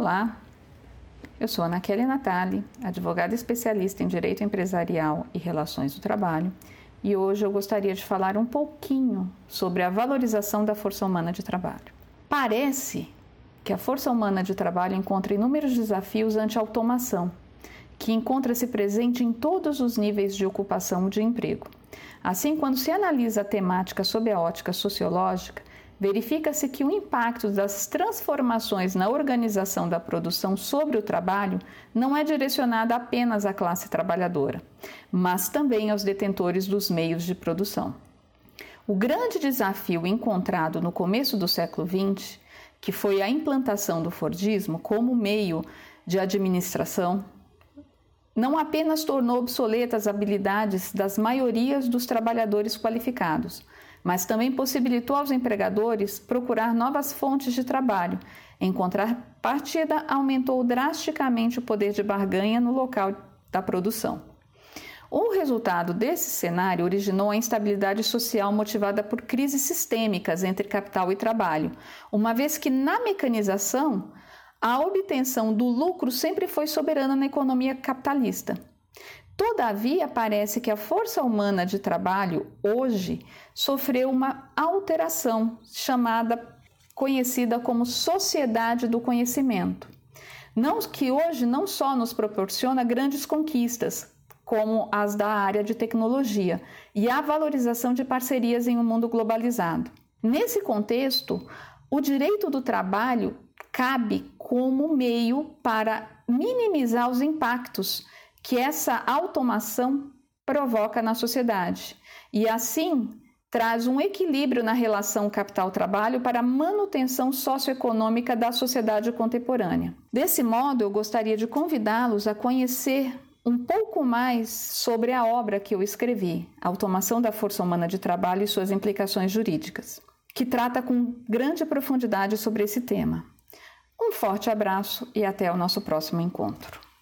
Olá, eu sou Ana Kelly Natali, advogada especialista em Direito Empresarial e Relações do Trabalho, e hoje eu gostaria de falar um pouquinho sobre a valorização da força humana de trabalho. Parece que a força humana de trabalho encontra inúmeros desafios ante a automação, que encontra-se presente em todos os níveis de ocupação de emprego. Assim, quando se analisa a temática sob a ótica sociológica, verifica-se que o impacto das transformações na organização da produção sobre o trabalho não é direcionado apenas à classe trabalhadora, mas também aos detentores dos meios de produção. O grande desafio encontrado no começo do século XX, que foi a implantação do Fordismo como meio de administração, não apenas tornou obsoletas as habilidades das maiorias dos trabalhadores qualificados, mas também possibilitou aos empregadores procurar novas fontes de trabalho. Encontrar partida aumentou drasticamente o poder de barganha no local da produção. O resultado desse cenário originou a instabilidade social motivada por crises sistêmicas entre capital e trabalho, uma vez que na mecanização a obtenção do lucro sempre foi soberana na economia capitalista. Todavia, parece que a força humana de trabalho hoje sofreu uma alteração chamada conhecida como sociedade do conhecimento. Não que hoje não só nos proporciona grandes conquistas, como as da área de tecnologia e a valorização de parcerias em um mundo globalizado. Nesse contexto, o direito do trabalho cabe como meio para minimizar os impactos que essa automação provoca na sociedade e assim traz um equilíbrio na relação capital-trabalho para a manutenção socioeconômica da sociedade contemporânea. Desse modo, eu gostaria de convidá-los a conhecer um pouco mais sobre a obra que eu escrevi, Automação da Força Humana de Trabalho e suas implicações jurídicas, que trata com grande profundidade sobre esse tema. Um forte abraço e até o nosso próximo encontro.